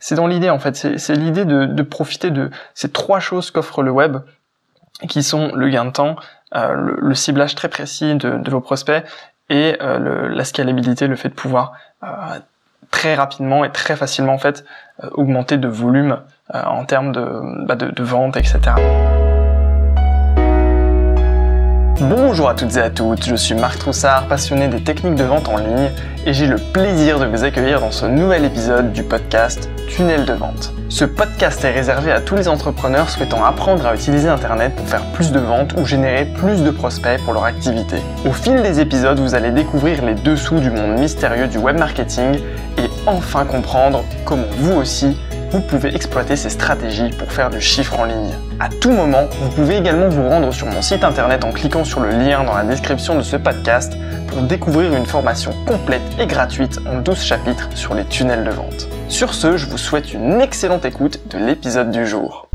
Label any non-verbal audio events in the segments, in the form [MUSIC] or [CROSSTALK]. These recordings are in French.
C'est dans l'idée en fait, c'est l'idée de, profiter de ces trois choses qu'offre le web, qui sont le gain de temps, euh, le, ciblage très précis de, vos prospects et euh, la scalabilité, le fait de pouvoir euh, très rapidement et très facilement en fait augmenter de volume en termes de, bah, de, de vente, etc. Bonjour à toutes et à toutes, je suis Marc Troussard, passionné des techniques de vente en ligne et j'ai le plaisir de vous accueillir dans ce nouvel épisode du podcast Tunnel de vente. Ce podcast est réservé à tous les entrepreneurs souhaitant apprendre à utiliser Internet pour faire plus de ventes ou générer plus de prospects pour leur activité. Au fil des épisodes, vous allez découvrir les dessous du monde mystérieux du web marketing et enfin comprendre comment vous aussi vous pouvez exploiter ces stratégies pour faire du chiffre en ligne. À tout moment, vous pouvez également vous rendre sur mon site internet en cliquant sur le lien dans la description de ce podcast pour découvrir une formation complète et gratuite en 12 chapitres sur les tunnels de vente. Sur ce, je vous souhaite une excellente écoute de l'épisode du jour.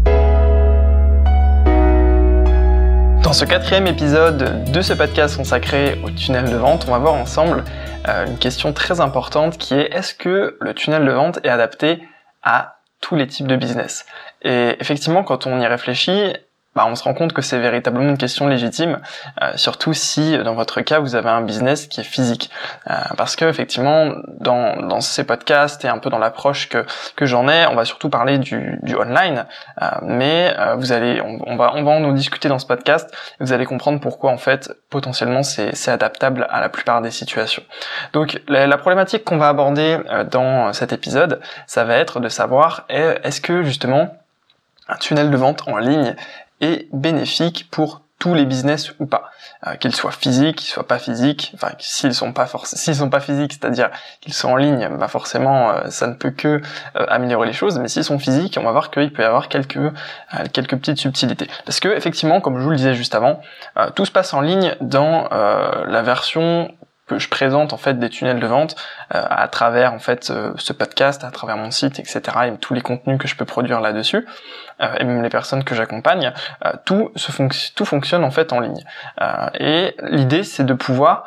Dans ce quatrième épisode de ce podcast consacré au tunnel de vente, on va voir ensemble euh, une question très importante qui est est-ce que le tunnel de vente est adapté à tous les types de business. Et effectivement, quand on y réfléchit, bah, on se rend compte que c'est véritablement une question légitime, euh, surtout si dans votre cas vous avez un business qui est physique, euh, parce que effectivement dans, dans ces podcasts et un peu dans l'approche que, que j'en ai, on va surtout parler du, du online, euh, mais vous allez, on, va on va en discuter dans ce podcast, vous allez comprendre pourquoi en fait potentiellement c'est adaptable à la plupart des situations. Donc la, la problématique qu'on va aborder dans cet épisode, ça va être de savoir est-ce que justement un tunnel de vente en ligne est bénéfique pour tous les business ou pas, euh, qu'ils soient physiques, qu'ils soient pas physiques, enfin s'ils sont pas s'ils sont pas physiques, c'est-à-dire qu'ils sont en ligne, bah forcément euh, ça ne peut que euh, améliorer les choses, mais s'ils sont physiques, on va voir qu'il peut y avoir quelques quelques petites subtilités. Parce que effectivement, comme je vous le disais juste avant, tout se passe en ligne dans la version que je présente en fait des tunnels de vente à travers en fait ce podcast, à travers mon site, etc. et tous les contenus que je peux produire là-dessus. Euh, et même les personnes que j'accompagne, euh, tout, tout fonctionne en fait en ligne. Euh, et l'idée, c'est de pouvoir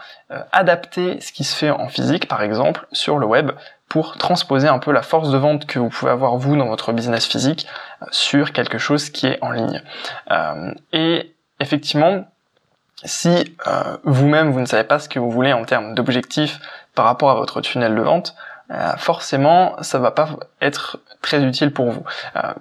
adapter ce qui se fait en physique, par exemple, sur le web, pour transposer un peu la force de vente que vous pouvez avoir vous dans votre business physique sur quelque chose qui est en ligne. et effectivement, si vous-même vous ne savez pas ce que vous voulez en termes d'objectifs par rapport à votre tunnel de vente, forcément ça va pas être très utile pour vous. Euh,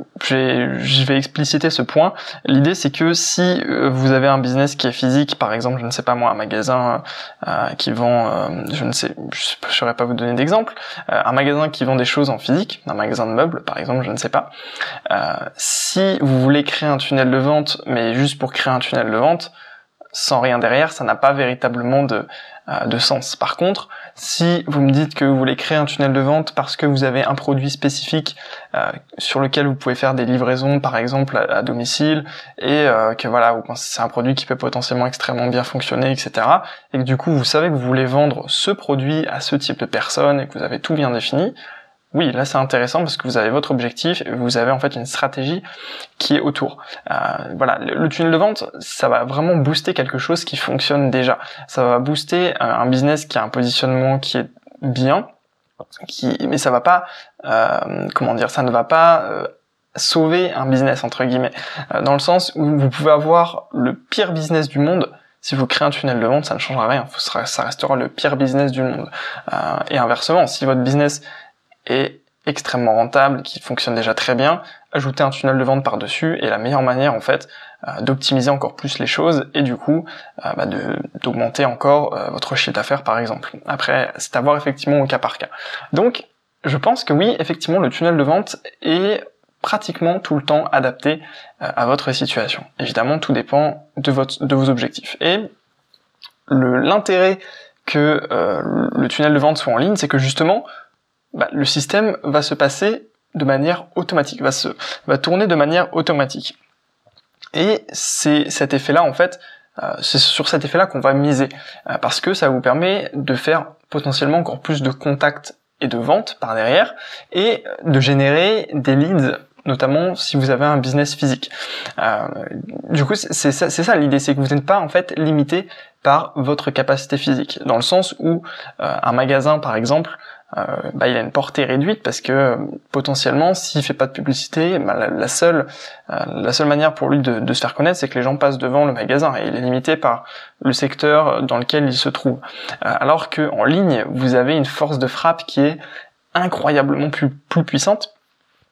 je vais expliciter ce point. L'idée c'est que si euh, vous avez un business qui est physique, par exemple, je ne sais pas moi, un magasin euh, qui vend, je ne sais, je ne saurais pas vous donner d'exemple, un magasin qui vend des choses en physique, un magasin de meubles par exemple, je ne sais pas. si vous voulez créer un tunnel de vente, mais juste pour créer un tunnel de vente, sans rien derrière, ça n'a pas véritablement de, de sens. Par contre, si vous me dites que vous voulez créer un tunnel de vente parce que vous avez un produit spécifique euh, sur lequel vous pouvez faire des livraisons, par exemple à, domicile, et euh, que voilà, c'est un produit qui peut potentiellement extrêmement bien fonctionner, etc. Et que du coup vous savez que vous voulez vendre ce produit à ce type de personne et que vous avez tout bien défini, oui, là c'est intéressant parce que vous avez votre objectif vous avez en fait une stratégie qui est autour. Euh, voilà, le, tunnel de vente, ça va vraiment booster quelque chose qui fonctionne déjà. Ça va booster euh, un business qui a un positionnement qui est bien, qui, mais ça va pas, euh, comment dire, ça ne va pas sauver un business entre guillemets, dans le sens où vous pouvez avoir le pire business du monde. Si vous créez un tunnel de vente, ça ne changera rien. Ça restera le pire business du monde. et inversement, si votre business est extrêmement rentable, qui fonctionne déjà très bien, ajouter un tunnel de vente par-dessus est la meilleure manière en fait euh, d'optimiser encore plus les choses et du coup euh, bah, d'augmenter encore euh, votre chiffre d'affaires par exemple. Après, c'est à voir effectivement au cas par cas. Donc, je pense que oui, effectivement, le tunnel de vente est pratiquement tout le temps adapté à votre situation. Évidemment, tout dépend de, votre, de vos objectifs. Et l'intérêt que le tunnel de vente soit en ligne, c'est que justement, bah, le système va se passer de manière automatique, va se va tourner de manière automatique. Et c'est cet effet-là en fait, euh, c'est sur cet effet-là qu'on va miser euh, parce que ça vous permet de faire potentiellement encore plus de contacts et de ventes par derrière et de générer des leads notamment si vous avez un business physique. Euh, du coup, c'est ça, ça l'idée, c'est que vous n'êtes pas en fait limité par votre capacité physique. Dans le sens où un magasin, par exemple, euh, bah, il a une portée réduite parce que potentiellement, s'il fait pas de publicité, bah, la, seule euh, la seule manière pour lui de, de se faire connaître, c'est que les gens passent devant le magasin et il est limité par le secteur dans lequel il se trouve. Euh, alors que en ligne, vous avez une force de frappe qui est incroyablement plus, plus puissante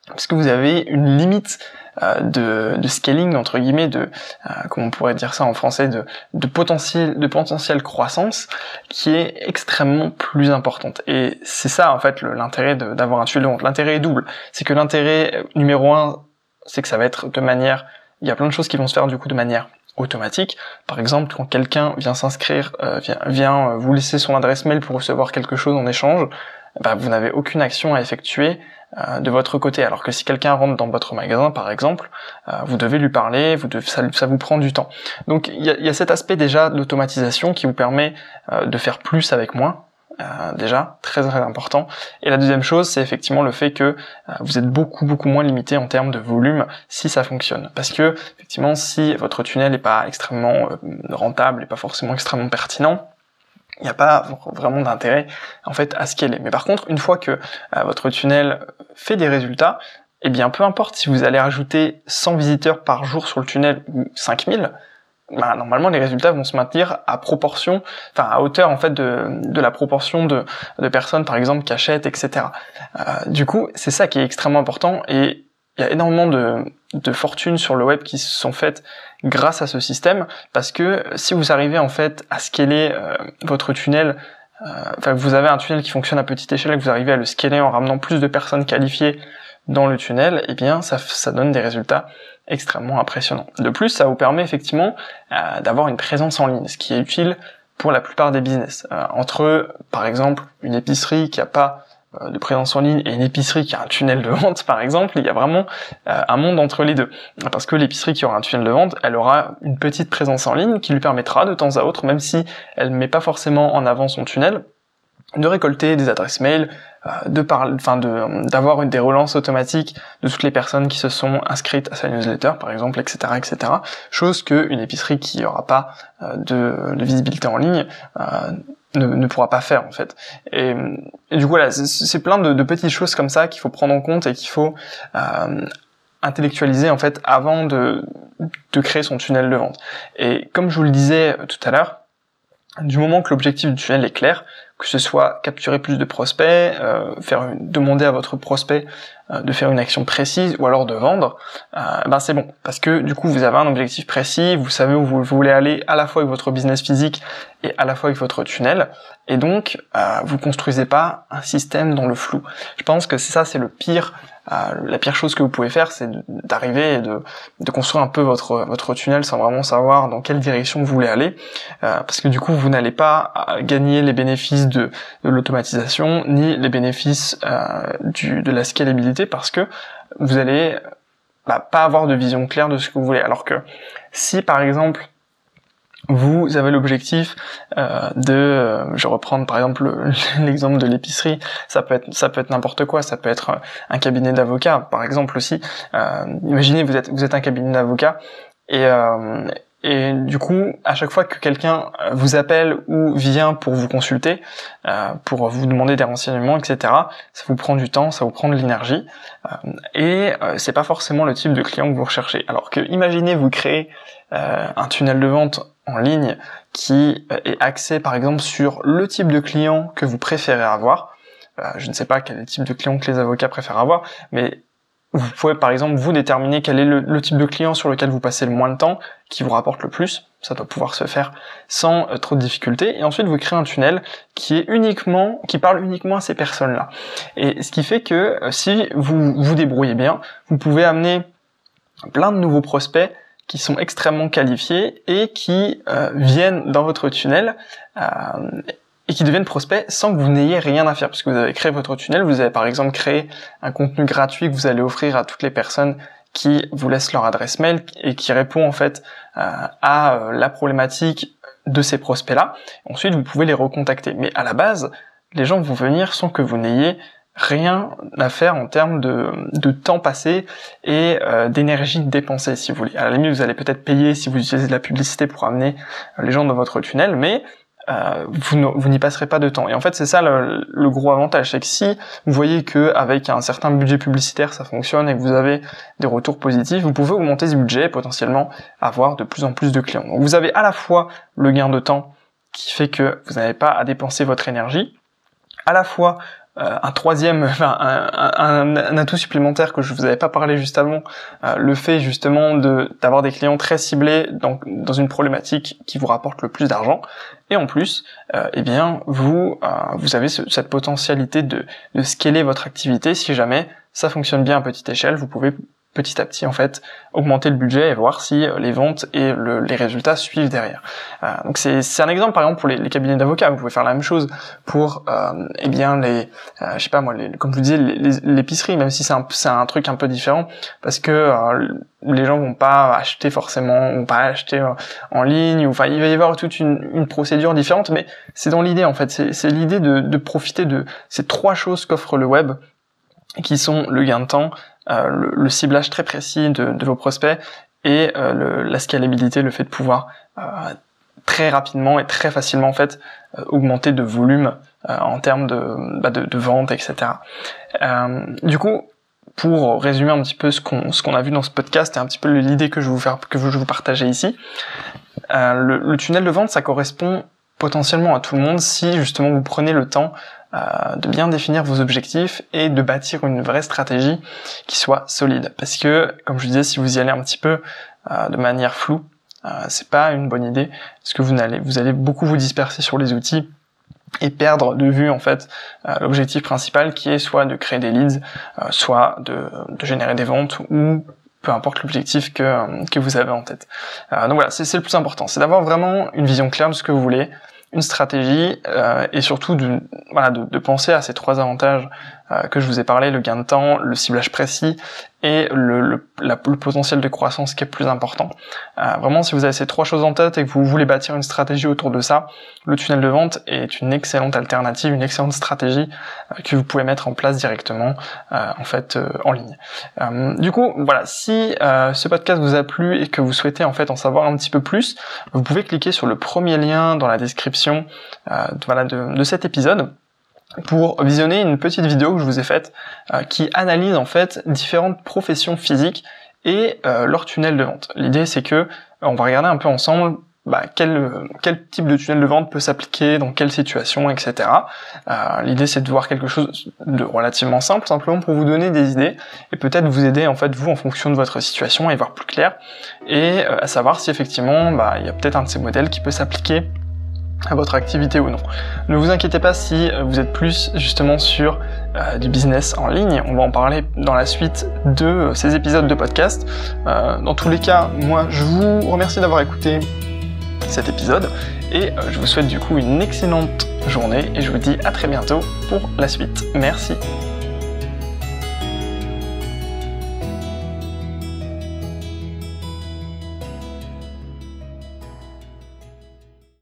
parce que vous avez une limite euh, de, de, scaling entre guillemets de euh, comment on pourrait dire ça en français de, de potentiel de potentiel croissance qui est extrêmement plus importante. Et c'est ça en fait l'intérêt d'avoir un tunnel de vente l'intérêt est double. C'est que l'intérêt euh, numéro un c'est que ça va être de manière il y a plein de choses qui vont se faire du coup de manière automatique. Par exemple, quand quelqu'un vient s'inscrire, vient, vient vous laisser son adresse mail pour recevoir quelque chose en échange, bah, vous n'avez aucune action à effectuer euh, de votre côté. Alors que si quelqu'un rentre dans votre magasin, par exemple, euh, vous devez lui parler, vous devez, ça, ça, vous prend du temps. Donc il y a, y a, cet aspect déjà d'automatisation qui vous permet euh, de faire plus avec moins. déjà très très important et la deuxième chose c'est effectivement le fait que vous êtes beaucoup beaucoup moins limité en termes de volume si ça fonctionne parce que effectivement si votre tunnel n'est pas extrêmement rentable et pas forcément extrêmement pertinent il n'y a pas vraiment d'intérêt en fait à scaler. Mais par contre, une fois que euh, votre tunnel fait des résultats, eh bien peu importe si vous allez rajouter 100 visiteurs par jour sur le tunnel ou 5000, bah, normalement les résultats vont se maintenir à proportion, enfin à hauteur en fait de, la proportion de, de personnes par exemple qui achètent, etc. Euh, du coup, c'est ça qui est extrêmement important et il y a énormément de, de fortunes sur le web qui se sont faites grâce à ce système, parce que si vous arrivez en fait à scaler euh, votre tunnel, euh, enfin vous avez un tunnel qui fonctionne à petite échelle et que vous arrivez à le scaler en ramenant plus de personnes qualifiées dans le tunnel, eh bien ça, ça donne des résultats extrêmement impressionnants. De plus, ça vous permet effectivement euh, d'avoir une présence en ligne, ce qui est utile pour la plupart des business. entre, par exemple, une épicerie qui a pas euh, de présence en ligne et une épicerie qui a un tunnel de vente [LAUGHS] par exemple, il y a vraiment euh, un monde entre les deux. Parce que l'épicerie qui aura un tunnel de vente, elle aura une petite présence en ligne qui lui permettra de temps à autre, même si elle ne met pas forcément en avant son tunnel, de récolter des adresses mail, euh, de parler, enfin de d'avoir une des relances automatiques de toutes les personnes qui se sont inscrites à sa newsletter par exemple, etc., etc. Chose que une épicerie qui n'aura pas de, visibilité en ligne ne, ne, pourra pas faire en fait. Et, du coup voilà, c'est plein de, de, petites choses comme ça qu'il faut prendre en compte et qu'il faut euh, intellectualiser en fait avant de, de créer son tunnel de vente. Et comme je vous le disais tout à l'heure, du moment que l'objectif du tunnel est clair, que ce soit capturer plus de prospects, euh, faire demander à votre prospect euh, de faire une action précise ou alors de vendre, euh, ben c'est bon. Parce que du coup vous avez un objectif précis, vous savez où vous voulez aller à la fois avec votre business physique et à la fois avec votre tunnel. Et donc euh, vous construisez pas un système dans le flou. Je pense que c'est ça c'est le pire euh, la pire chose que vous pouvez faire, c'est d'arriver et de, de, construire un peu votre, votre tunnel sans vraiment savoir dans quelle direction vous voulez aller, euh, parce que du coup, vous n'allez pas euh, gagner les bénéfices de, de l'automatisation, ni les bénéfices du, de la scalabilité, parce que vous allez bah, pas avoir de vision claire de ce que vous voulez. Alors que si, par exemple, vous avez l'objectif euh, de, euh, je vais reprendre par exemple [LAUGHS] l'exemple de l'épicerie, ça peut être ça peut être n'importe quoi, ça peut être euh, un cabinet d'avocats par exemple aussi. Euh, imaginez vous êtes vous êtes un cabinet d'avocats et euh, et du coup, à chaque fois que quelqu'un vous appelle ou vient pour vous consulter, euh, pour vous demander des renseignements, etc., ça vous prend du temps, ça vous prend de l'énergie, euh, et euh, c'est pas forcément le type de client que vous recherchez. Alors que, imaginez vous créez un tunnel de vente en ligne qui euh, est axé par exemple sur le type de client que vous préférez avoir. Euh, je ne sais pas quel type de client que les avocats préfèrent avoir, mais vous pouvez par exemple vous déterminer quel est le, type de client sur lequel vous passez le moins de temps, qui vous rapporte le plus. Ça doit pouvoir se faire sans euh, trop de difficultés. Et ensuite vous créez un tunnel qui est uniquement, qui parle uniquement à ces personnes-là. Et ce qui fait que si vous vous débrouillez bien, vous pouvez amener plein de nouveaux prospects qui sont extrêmement qualifiés et qui euh, viennent dans votre tunnel euh, et qui deviennent prospects sans que vous n'ayez rien à faire, puisque vous avez créé votre tunnel, vous avez par exemple créé un contenu gratuit que vous allez offrir à toutes les personnes qui vous laissent leur adresse mail et qui répond en fait euh, à la problématique de ces prospects-là. Ensuite, vous pouvez les recontacter. Mais à la base, les gens vont venir sans que vous n'ayez rien à faire en termes de, de temps passé et euh, d'énergie dépensée si vous voulez. À la limite vous allez peut-être payer si vous utilisez de la publicité pour amener les gens dans votre tunnel, mais euh, vous n'y passerez pas de temps. Et en fait, c'est ça le, gros avantage, c'est que si vous voyez que avec un certain budget publicitaire ça fonctionne et que vous avez des retours positifs, vous pouvez augmenter ce budget et potentiellement avoir de plus en plus de clients. Donc vous avez à la fois le gain de temps qui fait que vous n'avez pas à dépenser votre énergie, à la fois euh, un troisième, [LAUGHS] un, atout supplémentaire que je vous avais pas parlé juste avant, euh, le fait justement de d'avoir des clients très ciblés dans, dans une problématique qui vous rapporte le plus d'argent. Et en plus, euh, eh bien vous vous avez cette potentialité de de scaler votre activité si jamais ça fonctionne bien à petite échelle. Vous pouvez petit à petit en fait augmenter le budget et voir si euh, les ventes et les résultats suivent derrière. Euh, donc c'est un exemple par exemple pour les, cabinets d'avocats. Vous pouvez faire la même chose pour euh, eh bien les euh, je sais pas moi les, comme je vous disais l'épicerie même si c'est un, un truc un peu différent parce que les gens vont pas acheter forcément vont pas acheter en ligne ou enfin il va y avoir toute une, procédure différente mais c'est dans l'idée en fait c'est l'idée de profiter de ces trois choses qu'offre le web qui sont le gain de temps, euh, le, ciblage très précis de, vos prospects et euh, la scalabilité, le fait de pouvoir euh, très rapidement et très facilement en fait augmenter de volume en termes de, bah, de, de, vente, etc. du coup, pour résumer un petit peu ce qu'on ce qu'on a vu dans ce podcast et un petit peu l'idée que je vous faire que je vous partager ici, le, le tunnel de vente ça correspond potentiellement à tout le monde si justement vous prenez le temps euh, de bien définir vos objectifs et de bâtir une vraie stratégie qui soit solide. Parce que, comme je disais, si vous y allez un petit peu euh, de manière floue, euh, c'est pas une bonne idée, parce que vous allez, vous allez beaucoup vous disperser sur les outils et perdre de vue en fait l'objectif principal qui est soit de créer des leads, soit de, de générer des ventes ou peu importe l'objectif que, que vous avez en tête. donc voilà, c'est le plus important, c'est d'avoir vraiment une vision claire de ce que vous voulez, une stratégie euh, et surtout de, voilà, de, penser à ces trois avantages que je vous ai parlé, le gain de temps, le ciblage précis et le, potentiel de croissance qui est plus important. Euh, vraiment, si vous avez ces trois choses en tête et que vous voulez bâtir une stratégie autour de ça, le tunnel de vente est une excellente alternative, une excellente stratégie euh, que vous pouvez mettre en place directement euh, en fait en ligne. du coup, voilà, si ce podcast vous a plu et que vous souhaitez en fait en savoir un petit peu plus, vous pouvez cliquer sur le premier lien dans la description de cet épisode pour visionner une petite vidéo que je vous ai faite euh, qui analyse en fait différentes professions physiques et euh, leur tunnel de vente. L'idée c'est que euh, on va regarder un peu ensemble bah, quel, quel type de tunnel de vente peut s'appliquer dans quelle situation, etc. L'idée c'est de voir quelque chose de relativement simple, simplement pour vous donner des idées et peut-être vous aider en fait vous en fonction de votre situation et voir plus clair et à savoir si effectivement bah, il y a peut-être un de ces modèles qui peut s'appliquer à votre activité ou non. Ne vous inquiétez pas si euh, vous êtes plus justement sur euh, du business en ligne, on va en parler dans la suite de euh, ces épisodes de podcast. dans tous les cas, moi je vous remercie d'avoir écouté cet épisode et je vous souhaite du coup une excellente journée et je vous dis à très bientôt pour la suite. Merci.